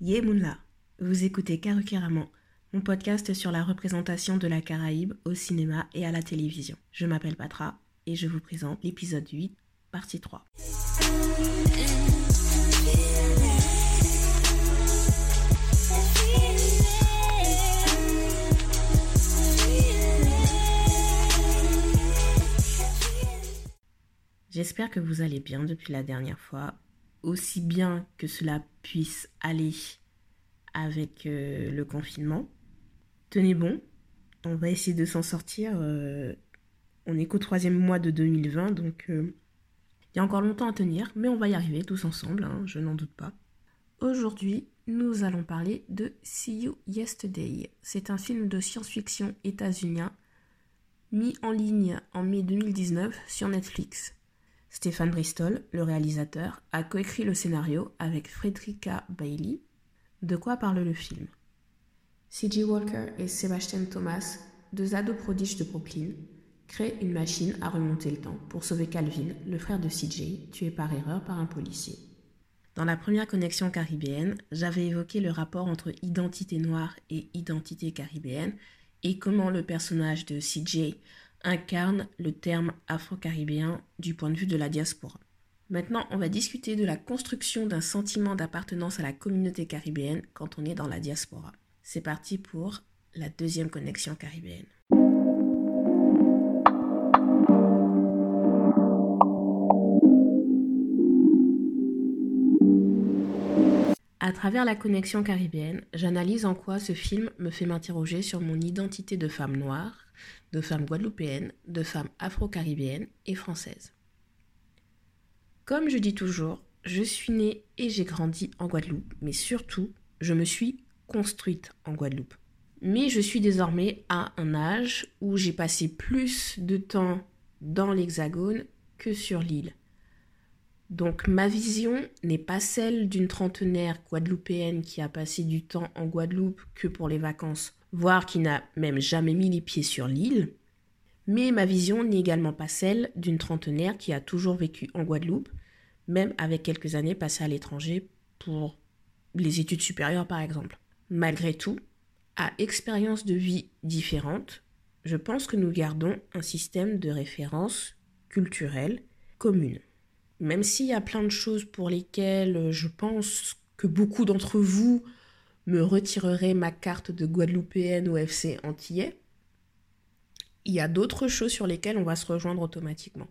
Yemunla, vous écoutez Karukiraman, mon podcast sur la représentation de la Caraïbe au cinéma et à la télévision. Je m'appelle Patra et je vous présente l'épisode 8, partie 3. J'espère que vous allez bien depuis la dernière fois, aussi bien que cela puisse aller avec euh, le confinement. Tenez bon, on va essayer de s'en sortir. euh, on est qu'au troisième mois de 2020, donc euh, il y a encore longtemps à tenir, mais on va y arriver tous ensemble, hein, je n'en doute pas. Aujourd'hui, nous allons parler de See You Yesterday. C'est un film de science-fiction états-unien mis en ligne en mai 2019 sur Netflix. Stéphane Bristol, le réalisateur, a coécrit le scénario avec Frederica Bailey. De quoi parle le film? C.J. Walker et Sebastian Thomas, deux ados prodiges de Brooklyn, créent une machine à remonter le temps pour sauver Calvin, le frère de CJ, tué par erreur par un policier. Dans la première connexion caribéenne, j'avais évoqué le rapport entre identité noire et identité caribéenne et comment le personnage de CJ incarne le terme afro-caribéen du point de vue de la diaspora. Maintenant, on va discuter de la construction d'un sentiment d'appartenance à la communauté caribéenne quand on est dans la diaspora. C'est parti pour la deuxième connexion caribéenne. À travers la connexion caribéenne, j'analyse en quoi ce film me fait m'interroger sur mon identité de femme noire, de femme guadeloupéenne, de femme afro-caribéenne et française. Comme je dis toujours, je suis née et j'ai grandi en Guadeloupe, mais surtout, je me suis construite en Guadeloupe. Mais je suis désormais à un âge où j'ai passé plus de temps dans l'Hexagone que sur l'île. Donc ma vision n'est pas celle d'une trentenaire guadeloupéenne qui a passé du temps en Guadeloupe que pour les vacances, voire qui n'a même jamais mis les pieds sur l'île. Mais ma vision n'est également pas celle d'une trentenaire qui a toujours vécu en Guadeloupe, même avec quelques années passées à l'étranger pour les études supérieures par exemple. Malgré tout, à expérience de vie différentes, je pense que nous gardons un système de référence culturelle commune. Même s'il y a plein de choses pour lesquelles je pense que beaucoup d'entre vous me retireraient ma carte de Guadeloupéenne au FC Antillais, il y a d'autres choses sur lesquelles on va se rejoindre automatiquement.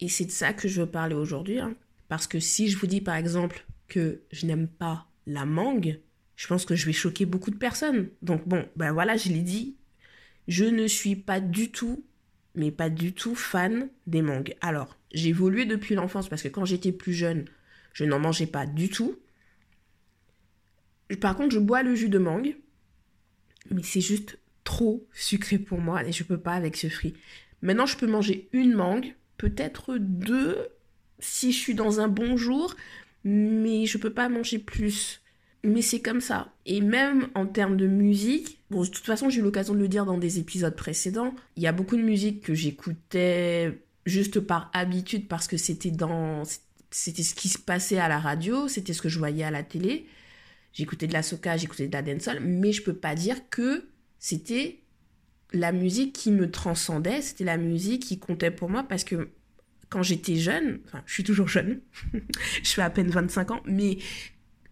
Et c'est de ça que je veux parler aujourd'hui. hein. Parce que si je vous dis par exemple que je n'aime pas la mangue, je pense que je vais choquer beaucoup de personnes. Donc bon, ben voilà, je l'ai dit, je ne suis pas du tout, mais pas du tout fan des mangues. Alors, j'ai évolué depuis l'enfance parce que quand j'étais plus jeune, je n'en mangeais pas du tout. Par contre, je bois le jus de mangue, mais c'est juste trop sucré pour moi et je peux pas avec ce fruit. Maintenant, je peux manger une mangue, peut-être deux si je suis dans un bon jour, mais je peux pas manger plus. Mais c'est comme ça. Et même en termes de musique, bon, de toute façon, j'ai eu l'occasion de le dire dans des épisodes précédents, il y a beaucoup de musique que j'écoutais juste par habitude parce que c'était dans c'était ce qui se passait à la radio, c'était ce que je voyais à la télé. J'écoutais de la soca, j'écoutais de la dancehall, mais je peux pas dire que c'était la musique qui me transcendait, c'était la musique qui comptait pour moi parce que quand j'étais jeune, enfin, je suis toujours jeune, je fais à peine 25 ans, mais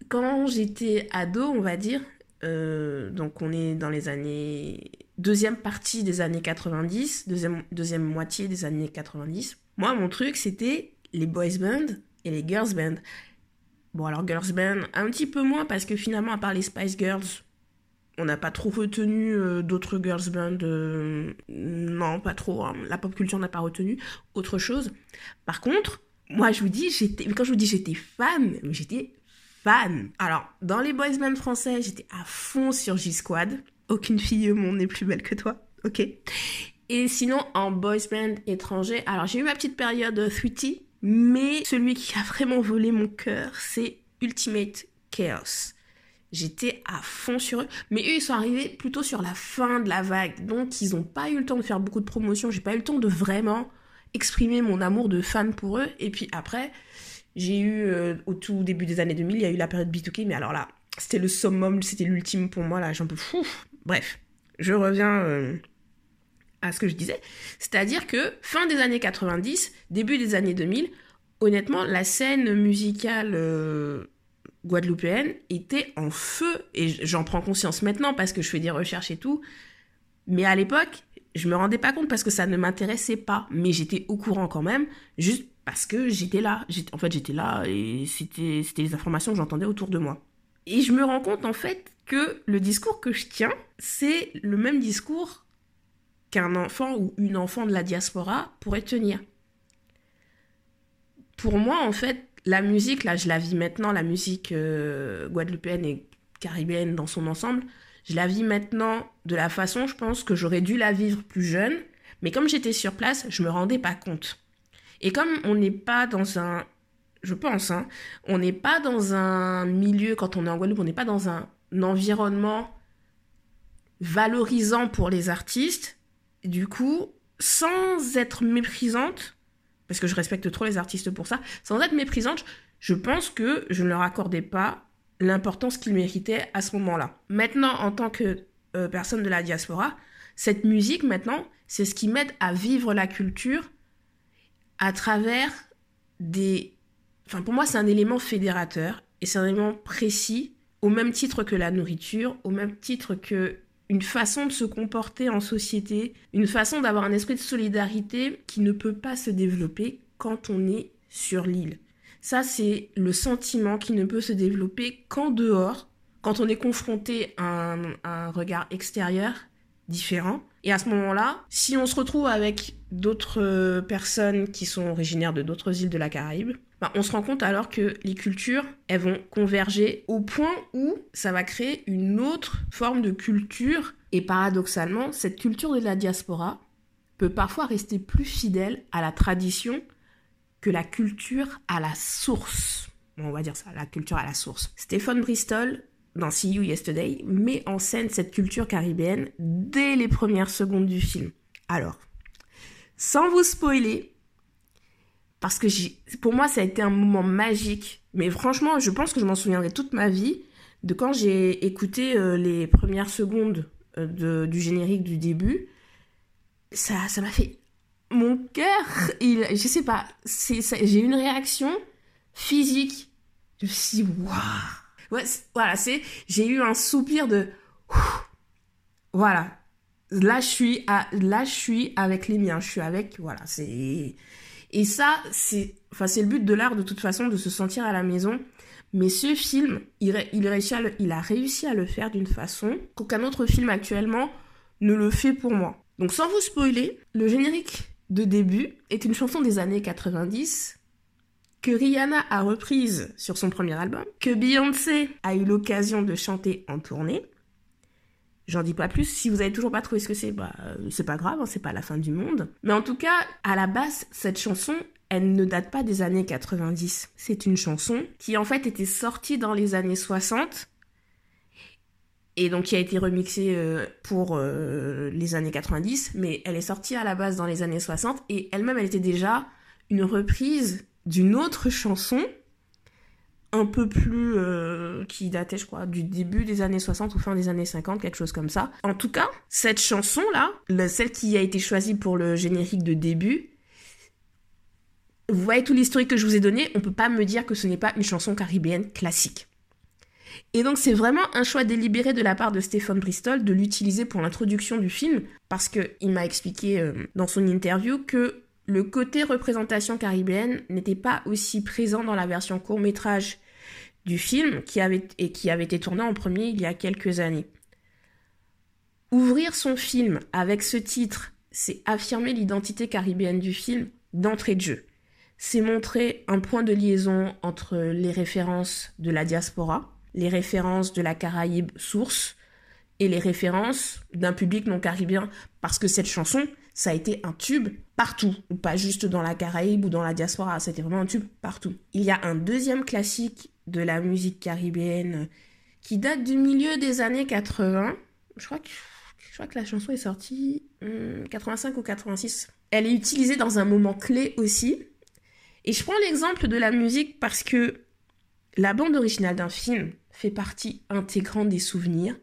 quand j'étais ado, on va dire, euh, donc on est dans les années... Deuxième partie des années 90, deuxième, deuxième moitié des années 90. Moi, mon truc, c'était les boys band et les girls band. Bon, alors girls band, un petit peu moins, parce que finalement, à part les Spice Girls, on n'a pas trop retenu euh, d'autres girls band. euh, non, pas trop. hein. La pop culture n'a pas retenu autre chose. Par contre, moi, je vous dis, j'étais... Quand je vous dis j'étais fan, j'étais fan. Alors, dans les boys band français, j'étais à fond sur J-Squad. Aucune fille au monde n'est plus belle que toi, ok? Et sinon, en boys band étranger, alors j'ai eu ma petite période euh, 3 mais celui qui a vraiment volé mon cœur, c'est Ultimate Chaos. J'étais à fond sur eux, mais eux, ils sont arrivés plutôt sur la fin de la vague, donc ils n'ont pas eu le temps de faire beaucoup de promotion, j'ai pas eu le temps de vraiment exprimer mon amour de fan pour eux, et puis après, j'ai eu, euh, au tout début des années 2000, il y a eu la période B2K, mais alors là, c'était le summum, c'était l'ultime pour moi, là, j'en peux. Bref, je reviens euh, à ce que je disais. C'est-à-dire que fin des années 90, début des années 2000, honnêtement, la scène musicale euh, guadeloupéenne était en feu, et j'en prends conscience maintenant parce que je fais des recherches et tout, mais à l'époque, je me rendais pas compte parce que ça ne m'intéressait pas, mais j'étais au courant quand même, juste parce que j'étais là. En fait, j'étais là et c'était les informations que j'entendais autour de moi. Et je me rends compte en fait que le discours que je tiens, c'est le même discours qu'un enfant ou une enfant de la diaspora pourrait tenir. Pour moi, en fait, la musique, là, je la vis maintenant, la musique euh, guadeloupéenne et caribéenne dans son ensemble, je la vis maintenant de la façon, je pense, que j'aurais dû la vivre plus jeune. Mais comme j'étais sur place, je me rendais pas compte. Et comme on n'est pas dans un, je pense, hein, on n'est pas dans un milieu, quand on est en Guadeloupe, on n'est pas dans un environnement valorisant pour les artistes. Du coup, sans être méprisante, parce que je respecte trop les artistes pour ça, sans être méprisante, je pense que je ne leur accordais pas l'importance qu'ils méritaient à ce moment-là. Maintenant, en tant que euh, personne de la diaspora, cette musique, maintenant, c'est ce qui m'aide à vivre la culture à travers des... Enfin, pour moi, c'est un élément fédérateur et c'est un élément précis, au même titre que la nourriture, au même titre que une façon de se comporter en société, une façon d'avoir un esprit de solidarité qui ne peut pas se développer quand on est sur l'île. Ça, c'est le sentiment qui ne peut se développer qu'en dehors, quand on est confronté à un, regard extérieur différent. Et à ce moment-là, si on se retrouve avec d'autres euh, personnes qui sont originaires de d'autres îles de la Caraïbe, ben, on se rend compte alors que les cultures, elles vont converger au point où ça va créer une autre forme de culture. Et paradoxalement, cette culture de la diaspora peut parfois rester plus fidèle à la tradition que la culture à la source. on va dire ça, la culture à la source. Stephen Bristol, dans See You Yesterday, met en scène cette culture caribéenne dès les premières secondes du film. Alors, sans vous spoiler, parce que pour moi ça a été un moment magique, mais franchement je pense que je m'en souviendrai toute ma vie de quand j'ai écouté euh, les premières secondes euh, du générique du début. Ça m'a fait mon cœur, il, je sais pas, j'ai une réaction physique. Je me suis waouh! Ouais, voilà, c'est, j'ai eu un soupir de, voilà. Là, je suis à, là, je suis avec les miens. Je suis avec, voilà, c'est, et ça, c'est, enfin, c'est le but de l'art de toute façon, de se sentir à la maison. Mais ce film, il, il, il a réussi à le faire d'une façon qu'aucun autre film actuellement ne le fait pour moi. Donc sans vous spoiler, le générique de début est une chanson des années 90 que Rihanna a reprise sur son premier album, que Beyoncé a eu l'occasion de chanter en tournée. J'en dis pas plus. Si vous avez toujours pas trouvé ce que c'est, bah, c'est pas grave, hein, c'est pas la fin du monde. Mais en tout cas, à la base, cette chanson, elle ne date pas des années 90. C'est une chanson qui en fait était sortie dans les années 60 et donc qui a été remixée euh, pour euh, les années 90, mais elle est sortie à la base dans les années 60 et elle-même elle était déjà une reprise d'une autre chanson un peu plus euh, qui datait je crois du début des années 60 ou fin des années 50 quelque chose comme ça. En tout cas, cette chanson là, celle qui a été choisie pour le générique de début, vous voyez tout l'historique que je vous ai donné, on peut pas me dire que ce n'est pas une chanson caribéenne classique. Et donc c'est vraiment un choix délibéré de la part de Stephen Bristol de l'utiliser pour l'introduction du film, parce qu'il m'a expliqué euh, dans son interview que le côté représentation caribéenne n'était pas aussi présent dans la version court métrage du film qui avait, et qui avait été tourné en premier il y a quelques années. Ouvrir son film avec ce titre, c'est affirmer l'identité caribéenne du film d'entrée de jeu. C'est montrer un point de liaison entre les références de la diaspora, les références de la Caraïbe source et les références d'un public non caribéen parce que cette chanson, ça a été un tube partout, pas juste dans la Caraïbe ou dans la diaspora, c'était vraiment un tube partout. Il y a un deuxième classique de la musique caribéenne qui date du milieu des années 80. Je crois que, je crois que la chanson est sortie 85 hmm, ou 86. Elle est utilisée dans un moment clé aussi. Et je prends l'exemple de la musique parce que la bande originale d'un film fait partie intégrante des souvenirs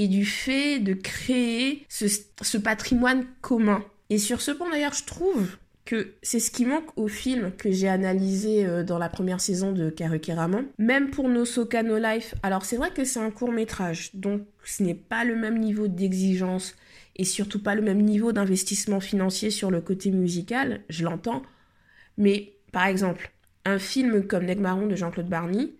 et du fait de créer ce, patrimoine commun. Et sur ce point d'ailleurs, je trouve que c'est ce qui manque au film que j'ai analysé euh, dans la première saison de Karukiraman. Même pour No Soka Life, alors c'est vrai que c'est un court métrage, donc ce n'est pas le même niveau d'exigence et surtout pas le même niveau d'investissement financier sur le côté musical, je l'entends. Mais par exemple, un film comme Negmaron de Jean-Claude Barny,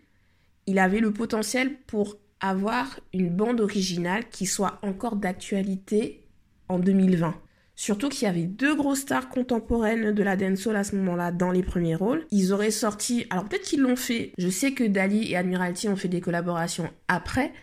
il avait le potentiel pour avoir une bande originale qui soit encore d'actualité en 2020. Surtout qu'il y avait deux grosses stars contemporaines de la dancehall à ce moment-là dans les premiers rôles. Ils auraient sorti, alors peut-être qu'ils l'ont fait. Je sais que Dali et Admiralty ont fait des collaborations après,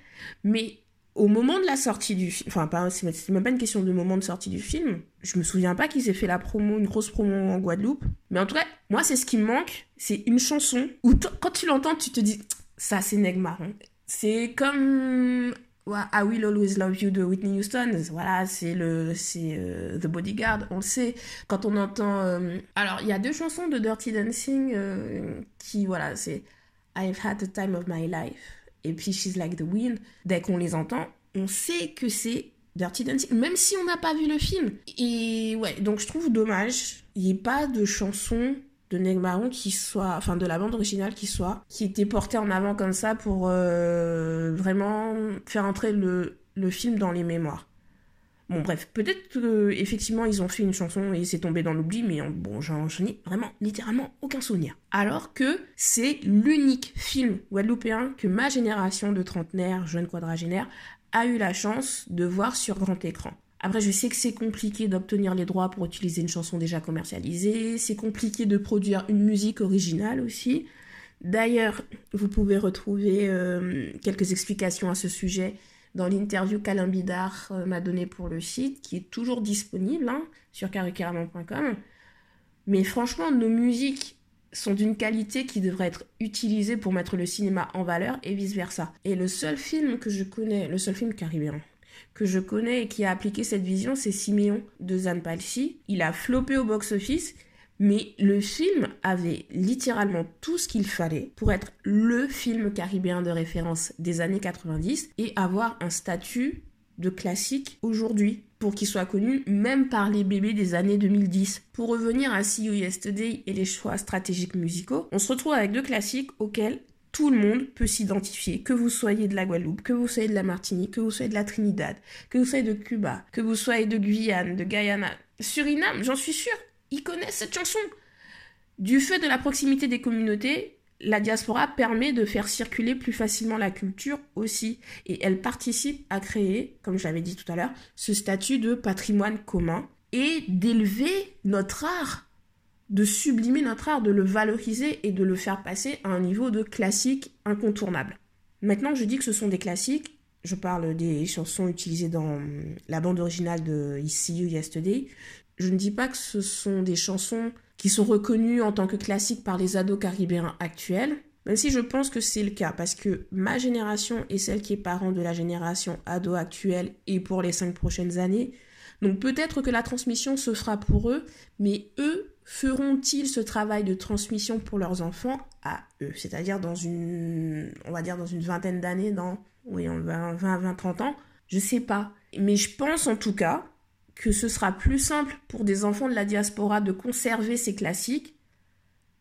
mais au moment de la sortie du film, enfin pas, c'est même pas une question de moment de sortie du film. Je me souviens pas qu'ils aient fait la promo, une grosse promo en Guadeloupe. Mais en tout cas, moi c'est ce qui me manque, c'est une chanson où quand tu l'entends, tu te dis ça c'est Neg Marron. C'est comme I Will Always Love You de Whitney Houston, voilà, c'est le c'est euh, The Bodyguard, on le sait. Quand on entend euh, alors, il y a deux chansons de Dirty Dancing euh, qui voilà, c'est I've had the time of my life et puis She's Like the Wind. Dès qu'on les entend, on sait que c'est Dirty Dancing, même si on n'a pas vu le film. Et ouais, donc je trouve dommage, il n'y ait pas de chanson de Neg Marron qui soit, enfin de la bande originale qui soit, qui était portée en avant comme ça pour euh, vraiment faire entrer le, le film dans les mémoires. Bon bref, peut-être qu'effectivement ils ont fait une chanson et c'est tombé dans l'oubli, mais bon j'en ai vraiment littéralement aucun souvenir. Alors que c'est l'unique film guadeloupéen que ma génération de trentenaires, jeunes quadragénaires, a eu la chance de voir sur grand écran. Après, je sais que c'est compliqué d'obtenir les droits pour utiliser une chanson déjà commercialisée, c'est compliqué de produire une musique originale aussi. D'ailleurs, vous pouvez retrouver euh, quelques explications à ce sujet dans l'interview qu'Alain Bidard euh, m'a donnée pour le site, qui est toujours disponible hein, sur carrément.com. Mais franchement, nos musiques sont d'une qualité qui devrait être utilisée pour mettre le cinéma en valeur et vice-versa. Et le seul film que je connais, le seul film caribéen que je connais et qui a appliqué cette vision, c'est Simeon de Zanpalsi. Il a floppé au box-office, mais le film avait littéralement tout ce qu'il fallait pour être le film caribéen de référence des années 90 et avoir un statut de classique aujourd'hui pour qu'il soit connu même par les bébés des années 2010. Pour revenir à See You Yesterday et les choix stratégiques musicaux, on se retrouve avec deux classiques auxquels tout le monde peut s'identifier, que vous soyez de la Guadeloupe, que vous soyez de la Martinique, que vous soyez de la Trinidad, que vous soyez de Cuba, que vous soyez de Guyane, de Guyana, Suriname, j'en suis sûre, ils connaissent cette chanson. Du fait de la proximité des communautés, la diaspora permet de faire circuler plus facilement la culture aussi, et elle participe à créer, comme j'avais dit tout à l'heure, ce statut de patrimoine commun et d'élever notre art de sublimer notre art, de le valoriser et de le faire passer à un niveau de classique incontournable. Maintenant que je dis que ce sont des classiques, je parle des chansons utilisées dans la bande originale de See You Yesterday, je ne dis pas que ce sont des chansons qui sont reconnues en tant que classiques par les ados caribéens actuels, même si je pense que c'est le cas, parce que ma génération est celle qui est parent de la génération ado actuelle et pour les cinq prochaines années. Donc peut-être que la transmission se fera pour eux, mais eux feront-ils ce travail de transmission pour leurs enfants à eux? C'est-à-dire dans une, on va dire dans une vingtaine d'années, dans oui, 20, 20, 20, 30 ans, je sais pas. Mais je pense en tout cas que ce sera plus simple pour des enfants de la diaspora de conserver ces classiques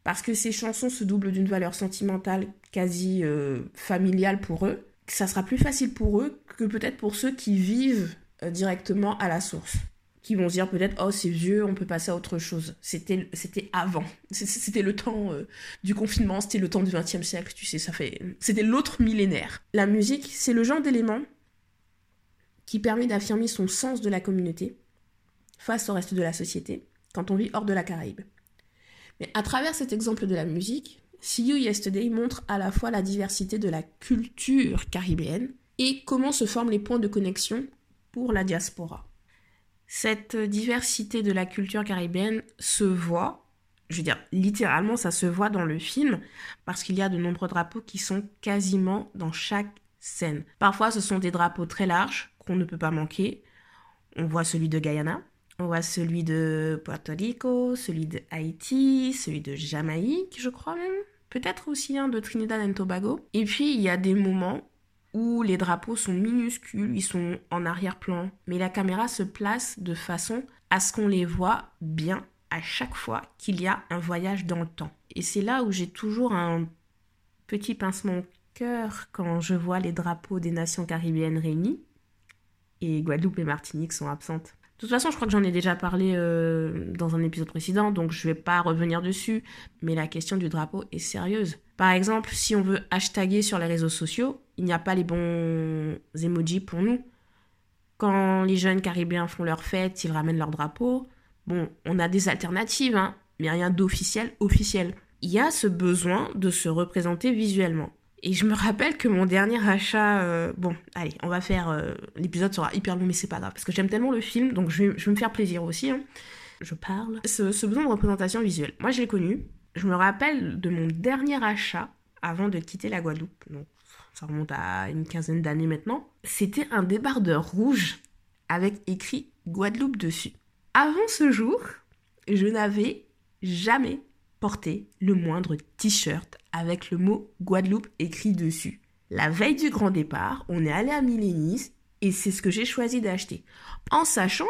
parce que ces chansons se doublent d'une valeur sentimentale quasi euh, familiale pour eux, que ça sera plus facile pour eux que peut-être pour ceux qui vivent euh, directement à la source qui vont se dire peut-être oh c'est vieux, on peut passer à autre chose. C'était c'était avant, c'était le temps euh, du confinement, c'était le temps du XXe siècle, tu sais, ça fait c'était l'autre millénaire. La musique, c'est le genre d'élément qui permet d'affirmer son sens de la communauté face au reste de la société quand on vit hors de la Caraïbe. Mais à travers cet exemple de la musique, See You Yesterday montre à la fois la diversité de la culture caribéenne et comment se forment les points de connexion pour la diaspora. Cette diversité de la culture caribéenne se voit, je veux dire littéralement ça se voit dans le film, parce qu'il y a de nombreux drapeaux qui sont quasiment dans chaque scène. Parfois ce sont des drapeaux très larges qu'on ne peut pas manquer. On voit celui de Guyana, on voit celui de Puerto Rico, celui de Haïti, celui de Jamaïque, je crois même. Peut-être aussi un de Trinidad et Tobago. Et puis il y a des moments où les drapeaux sont minuscules, ils sont en arrière-plan, mais la caméra se place de façon à ce qu'on les voit bien à chaque fois qu'il y a un voyage dans le temps. Et c'est là où j'ai toujours un petit pincement au cœur quand je vois les drapeaux des nations caribéennes réunis et Guadeloupe et Martinique sont absentes. De toute façon, je crois que j'en ai déjà parlé euh, dans un épisode précédent, donc je ne vais pas revenir dessus, mais la question du drapeau est sérieuse. Par exemple, si on veut hashtaguer sur les réseaux sociaux, il n'y a pas les bons emojis pour nous. Quand les jeunes caribéens font leur fête, ils ramènent leur drapeau. Bon, on a des alternatives, hein, mais rien d'officiel, officiel. Il y a ce besoin de se représenter visuellement. Et je me rappelle que mon dernier achat, euh, bon, allez, on va faire, euh, l'épisode sera hyper long, mais c'est pas grave, parce que j'aime tellement le film, donc je vais, me faire plaisir aussi. Hein. Je parle. Ce, ce, besoin de représentation visuelle, moi je l'ai connu. Je me rappelle de mon dernier achat avant de quitter la Guadeloupe, donc ça remonte à une quinzaine d'années maintenant. C'était un débardeur rouge avec écrit Guadeloupe dessus. Avant ce jour, je n'avais jamais porté le moindre t-shirt avec le mot Guadeloupe écrit dessus. La veille du grand départ, on est allé à Millénis et c'est ce que j'ai choisi d'acheter. En sachant,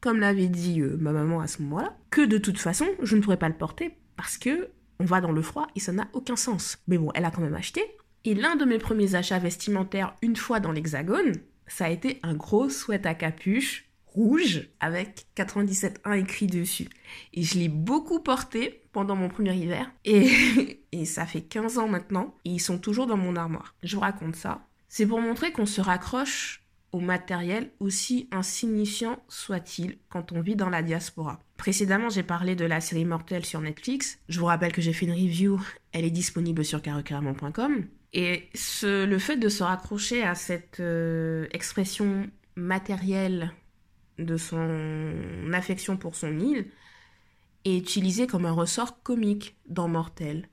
comme l'avait dit euh, ma maman à ce moment-là, que de toute façon, je ne pourrais pas le porter parce que on va dans le froid et ça n'a aucun sens. Mais bon, elle a quand même acheté. Et l'un de mes premiers achats vestimentaires une fois dans l'Hexagone, ça a été un gros sweat à capuche rouge avec 97.1 écrit dessus. Et je l'ai beaucoup porté pendant mon premier hiver. Et, ça fait 15 ans maintenant. Et ils sont toujours dans mon armoire. Je vous raconte ça. C'est pour montrer qu'on se raccroche au matériel aussi insignifiant soit-il quand on vit dans la diaspora. Précédemment, j'ai parlé de la série Mortel sur Netflix. Je vous rappelle que j'ai fait une review, elle est disponible sur carrecarrément.com. Et ce, le fait de se raccrocher à cette euh, expression matérielle de son affection pour son île est utilisé comme un ressort comique dans Mortel.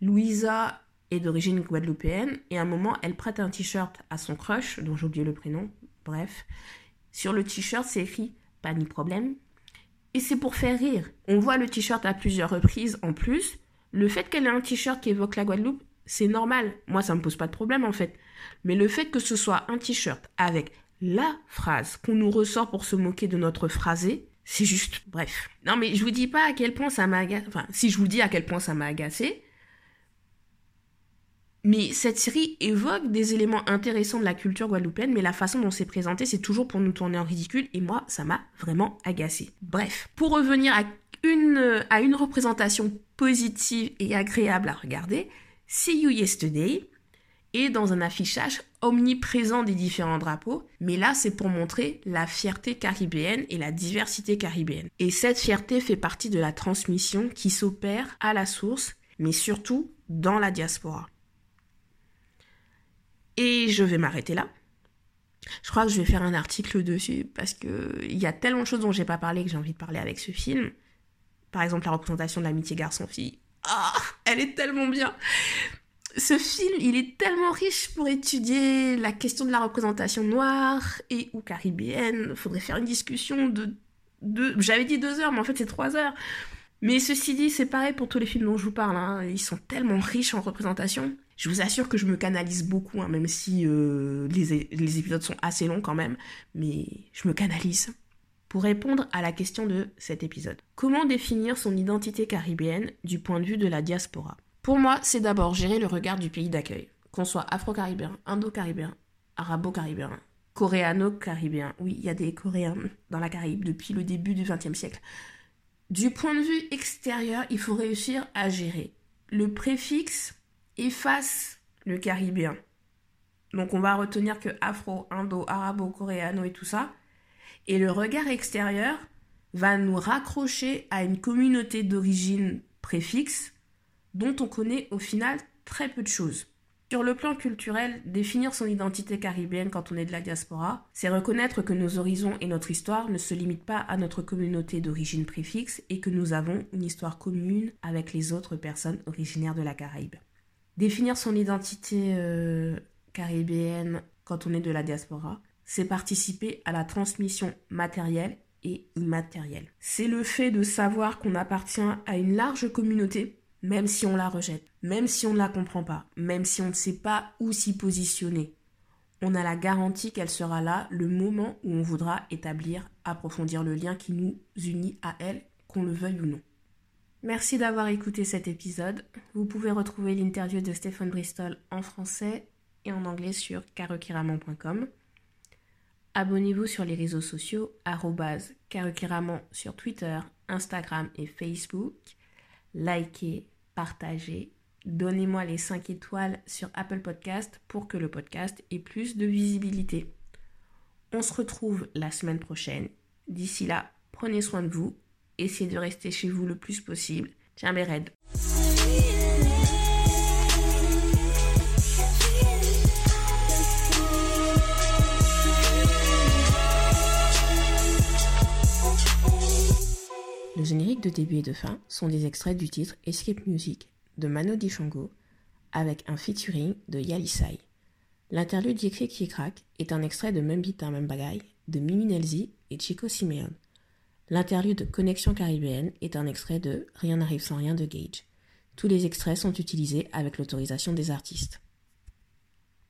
Louisa est d'origine guadeloupéenne et à un moment elle prête un t-shirt à son crush, dont j'ai oublié le prénom, bref. Sur le t-shirt c'est écrit pas ni problème. Et c'est pour faire rire. On voit le t-shirt à plusieurs reprises en plus. Le fait qu'elle ait un t-shirt qui évoque la Guadeloupe, c'est normal. Moi ça me pose pas de problème en fait. Mais le fait que ce soit un t-shirt avec la phrase qu'on nous ressort pour se moquer de notre phrasé, c'est juste, bref. Non mais je vous dis pas à quel point ça m'a agacé, enfin si je vous dis à quel point ça m'a agacé, mais cette série évoque des éléments intéressants de la culture guadeloupéenne, mais la façon dont c'est présenté, c'est toujours pour nous tourner en ridicule, et moi, ça m'a vraiment agacé. Bref, pour revenir à une, à une représentation positive et agréable à regarder, See You Yesterday est dans un affichage omniprésent des différents drapeaux, mais là c'est pour montrer la fierté caribéenne et la diversité caribéenne. Et cette fierté fait partie de la transmission qui s'opère à la source, mais surtout dans la diaspora. Et je vais m'arrêter là. Je crois que je vais faire un article dessus parce qu'il y a tellement de choses dont j'ai pas parlé que j'ai envie de parler avec ce film. Par exemple, la représentation de l'amitié garçon-fille. Ah, elle est tellement bien ce film, il est tellement riche pour étudier la question de la représentation noire et ou caribéenne. Faudrait faire une discussion de deux... J'avais dit deux heures, mais en fait c'est trois heures. Mais ceci dit, c'est pareil pour tous les films dont je vous parle. Hein. Ils sont tellement riches en représentation. Je vous assure que je me canalise beaucoup, hein, même si euh, les, les épisodes sont assez longs quand même. Mais je me canalise. Pour répondre à la question de cet épisode. Comment définir son identité caribéenne du point de vue de la diaspora? Pour moi, c'est d'abord gérer le regard du pays d'accueil, qu'on soit afro-caribéen, indo-caribéen, arabo-caribéen, coréano-caribéen. Oui, il y a des Coréens dans la Caraïbe depuis le début du XXe siècle. Du point de vue extérieur, il faut réussir à gérer. Le préfixe efface le caribéen. Donc on va retenir que afro, indo, arabo, coréano et tout ça. Et le regard extérieur va nous raccrocher à une communauté d'origine préfixe dont on connaît au final très peu de choses. Sur le plan culturel, définir son identité caribéenne quand on est de la diaspora, c'est reconnaître que nos horizons et notre histoire ne se limitent pas à notre communauté d'origine préfixe et que nous avons une histoire commune avec les autres personnes originaires de la Caraïbe. Définir son identité euh, caribéenne quand on est de la diaspora, c'est participer à la transmission matérielle et immatérielle. C'est le fait de savoir qu'on appartient à une large communauté même si on la rejette, même si on ne la comprend pas, même si on ne sait pas où s'y positionner. On a la garantie qu'elle sera là le moment où on voudra établir, approfondir le lien qui nous unit à elle, qu'on le veuille ou non. Merci d'avoir écouté cet épisode. Vous pouvez retrouver l'interview de Stéphane Bristol en français et en anglais sur karokiraman.com. Abonnez-vous sur les réseaux sociaux, karokiraman sur Twitter, Instagram et Facebook. Likez, partagez, donnez-moi les 5 étoiles sur Apple Podcast pour que le podcast ait plus de visibilité. On se retrouve la semaine prochaine. D'ici là, prenez soin de vous, essayez de rester chez vous le plus possible. Tiens, mes Le générique de début et de fin sont des extraits du titre Escape Music de Mano Dishango avec un featuring de Yalisai. L'interlude Yekre qui est un extrait de Membita Membagay de Mimi Nelzi et Chico Simeon. L'interlude Connexion caribéenne est un extrait de Rien n'arrive sans rien de Gage. Tous les extraits sont utilisés avec l'autorisation des artistes.